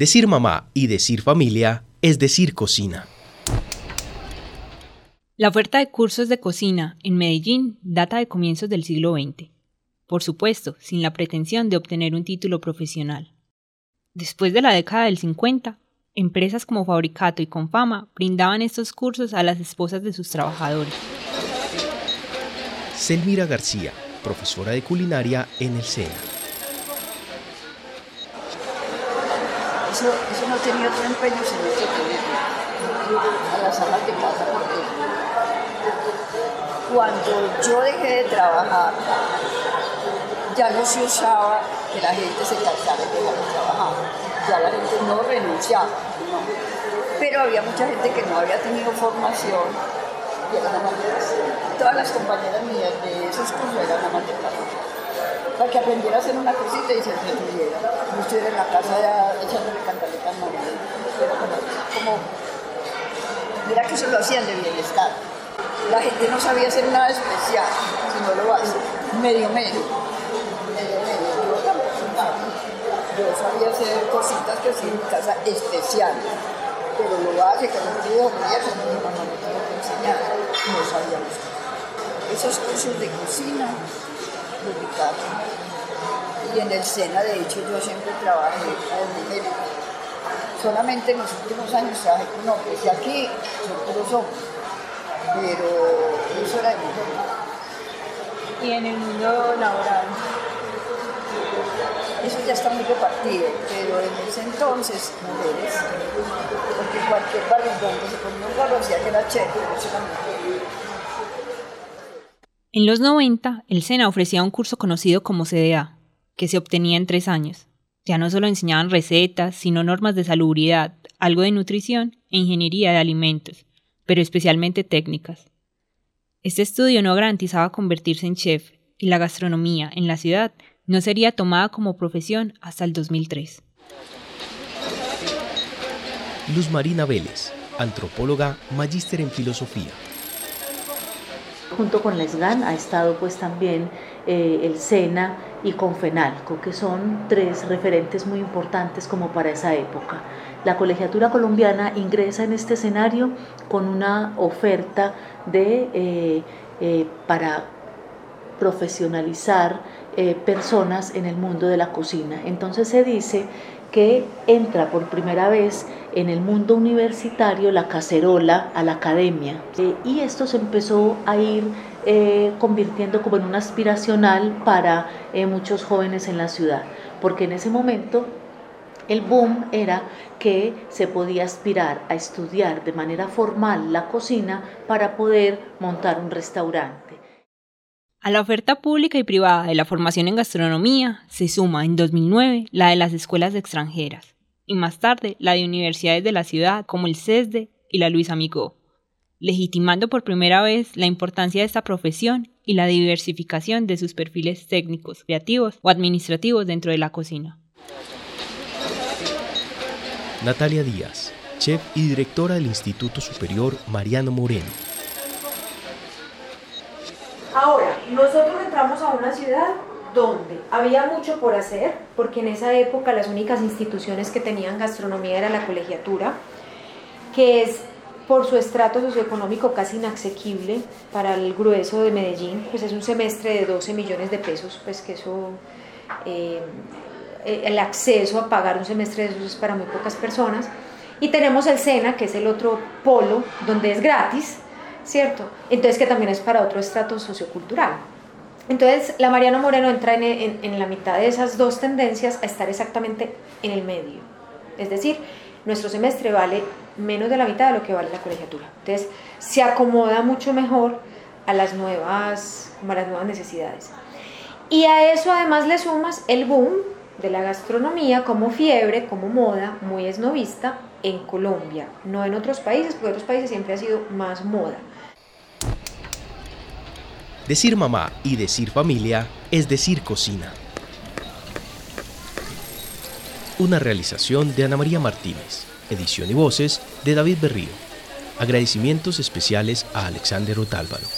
Decir mamá y decir familia es decir cocina. La oferta de cursos de cocina en Medellín data de comienzos del siglo XX, por supuesto, sin la pretensión de obtener un título profesional. Después de la década del 50, empresas como Fabricato y Confama brindaban estos cursos a las esposas de sus trabajadores. Selmira García, profesora de culinaria en el SENA. Eso, eso no tenía otro empeño sino que a las salas de casa porque cuando yo dejé de trabajar, ya no se usaba que la gente se cansara de dejar de trabajar. Ya la gente no renunciaba. Pero había mucha gente que no había tenido formación y eran amantes. Todas las compañeras mías de esos cursos eran amantes para que aprendiera a hacer una cosita y se entretuviera. No estuviera en la casa ya echándole cantaletas no, pero como, como, mira que eso lo hacían de bienestar la gente no sabía hacer nada especial, si no lo hace, medio medio. Medio medio. Yo, sabía hacer cositas que hacía en mi casa especial, pero lo hace, que no quiero eso mi mamá no me que enseñar, no sabíamos. Esos cursos de cocina, Y en el SENA, de hecho, yo siempre trabajé con mujeres. Solamente en los últimos años trabajé con hombres, y aquí son puros hombres pero eso era de mujer. ¿Y en el mundo laboral? Eso ya está muy repartido, pero en ese entonces, mujeres, porque cualquier barrigón que se ponía un carro hacía que era chévere, eso era mujer. En los 90, el SENA ofrecía un curso conocido como CDA, que se obtenía en tres años. Ya no solo enseñaban recetas, sino normas de salubridad, algo de nutrición e ingeniería de alimentos, pero especialmente técnicas. Este estudio no garantizaba convertirse en chef y la gastronomía en la ciudad no sería tomada como profesión hasta el 2003. Luz Marina Vélez, antropóloga, magíster en filosofía. Junto con la SGAN ha estado pues también eh, el SENA y Confenalco, que son tres referentes muy importantes como para esa época. La colegiatura colombiana ingresa en este escenario con una oferta de, eh, eh, para profesionalizar personas en el mundo de la cocina. Entonces se dice que entra por primera vez en el mundo universitario la cacerola a la academia. y esto se empezó a ir eh, convirtiendo como en un aspiracional para eh, muchos jóvenes en la ciudad, porque en ese momento el boom era que se podía aspirar a estudiar de manera formal la cocina para poder montar un restaurante. A la oferta pública y privada de la formación en gastronomía se suma en 2009 la de las escuelas extranjeras y más tarde la de universidades de la ciudad como el CESDE y la Luis Amigo legitimando por primera vez la importancia de esta profesión y la diversificación de sus perfiles técnicos, creativos o administrativos dentro de la cocina. Natalia Díaz, chef y directora del Instituto Superior Mariano Moreno. Nosotros entramos a una ciudad donde había mucho por hacer, porque en esa época las únicas instituciones que tenían gastronomía era la colegiatura, que es por su estrato socioeconómico casi inasequible para el grueso de Medellín, pues es un semestre de 12 millones de pesos, pues que eso, eh, el acceso a pagar un semestre de esos es para muy pocas personas. Y tenemos el SENA, que es el otro polo, donde es gratis, ¿cierto? Entonces que también es para otro estrato sociocultural. Entonces la Mariano Moreno entra en, la mitad de esas dos tendencias a estar exactamente en el medio. Es decir, nuestro semestre vale menos de la mitad de lo que vale la colegiatura. Entonces, se acomoda mucho mejor a las nuevas, a las nuevas necesidades. Y a eso además le sumas el boom de la gastronomía como fiebre, como moda, muy esnovista en Colombia, no en otros países, porque otros países siempre ha sido más moda. Decir mamá y decir familia es decir cocina. Una realización de Ana María Martínez. Edición y voces de David Berrío. Agradecimientos especiales a Alexander Otálvaro.